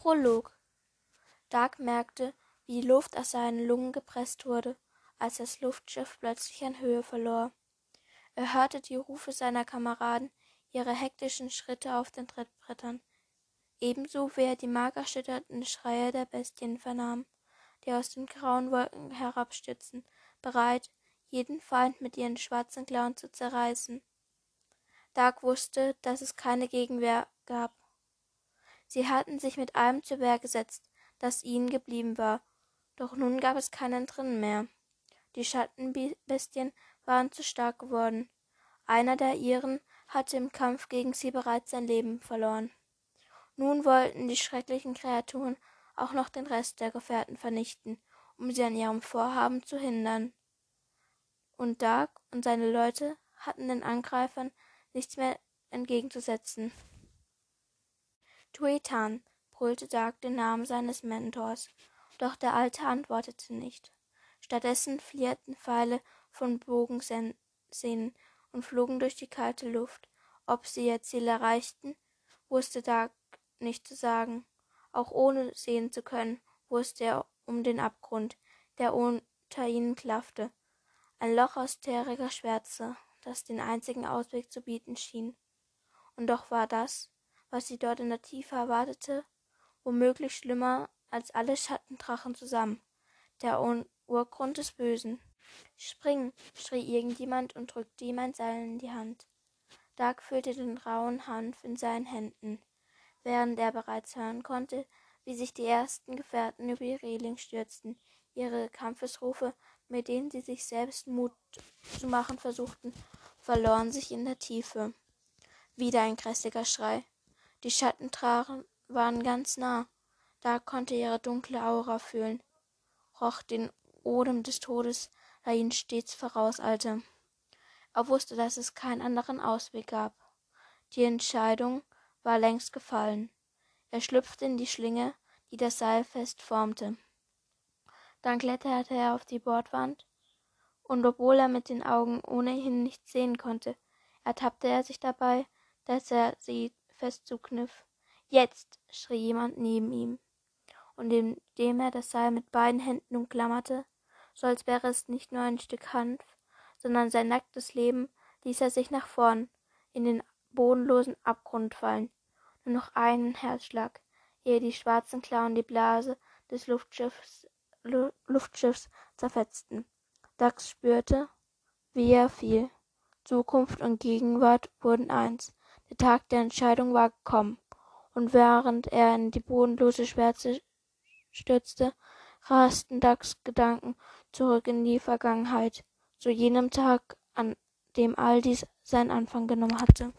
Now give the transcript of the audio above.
Prolog Dark merkte, wie die Luft aus seinen Lungen gepresst wurde, als das Luftschiff plötzlich an Höhe verlor. Er hörte die Rufe seiner Kameraden, ihre hektischen Schritte auf den Trittbrettern, ebenso wie er die markerschütternden Schreie der Bestien vernahm, die aus den grauen Wolken herabstürzen, bereit, jeden Feind mit ihren schwarzen Klauen zu zerreißen. Dark wusste, dass es keine Gegenwehr gab. Sie hatten sich mit allem zur Wehr gesetzt, das ihnen geblieben war, doch nun gab es keinen drinnen mehr. Die Schattenbestien waren zu stark geworden. Einer der ihren hatte im Kampf gegen sie bereits sein Leben verloren. Nun wollten die schrecklichen Kreaturen auch noch den Rest der Gefährten vernichten, um sie an ihrem Vorhaben zu hindern. Und Dark und seine Leute hatten den Angreifern nichts mehr entgegenzusetzen. Tuetan, brüllte Dark den Namen seines Mentors, doch der Alte antwortete nicht. Stattdessen flirrten Pfeile von Bogensehnen und flogen durch die kalte Luft. Ob sie ihr Ziel erreichten, wusste Dark nicht zu sagen. Auch ohne sehen zu können, wusste er um den Abgrund, der unter ihnen klaffte. Ein Loch aus terriger Schwärze, das den einzigen Ausweg zu bieten schien. Und doch war das, was sie dort in der Tiefe erwartete, womöglich schlimmer als alle Schattendrachen zusammen, der Urgrund des Bösen. Spring, schrie irgendjemand und drückte ihm ein Seil in die Hand. Dark fühlte den rauen Hanf in seinen Händen, während er bereits hören konnte, wie sich die ersten Gefährten über die Reling stürzten, ihre Kampfesrufe, mit denen sie sich selbst Mut zu machen versuchten, verloren sich in der Tiefe. Wieder ein grässlicher Schrei. Die Schattendrachen waren ganz nah. Da konnte ihre dunkle Aura fühlen, roch den Odem des Todes, der ihn stets vorauseilte. Er wusste, dass es keinen anderen Ausweg gab. Die Entscheidung war längst gefallen. Er schlüpfte in die Schlinge, die das Seil fest formte. Dann kletterte er auf die Bordwand, und obwohl er mit den Augen ohnehin nichts sehen konnte, ertappte er sich dabei, dass er sie fest zukniff. Jetzt, schrie jemand neben ihm, und indem er das Seil mit beiden Händen umklammerte, so als wäre es nicht nur ein Stück Hanf, sondern sein nacktes Leben, ließ er sich nach vorn in den bodenlosen Abgrund fallen. Nur noch einen Herzschlag, ehe die schwarzen Klauen die Blase des Luftschiffs, Luftschiffs zerfetzten. Dax spürte, wie er fiel. Zukunft und Gegenwart wurden eins. Der Tag der Entscheidung war gekommen, und während er in die bodenlose Schwärze stürzte, rasten Dax Gedanken zurück in die Vergangenheit, zu jenem Tag, an dem all dies seinen Anfang genommen hatte.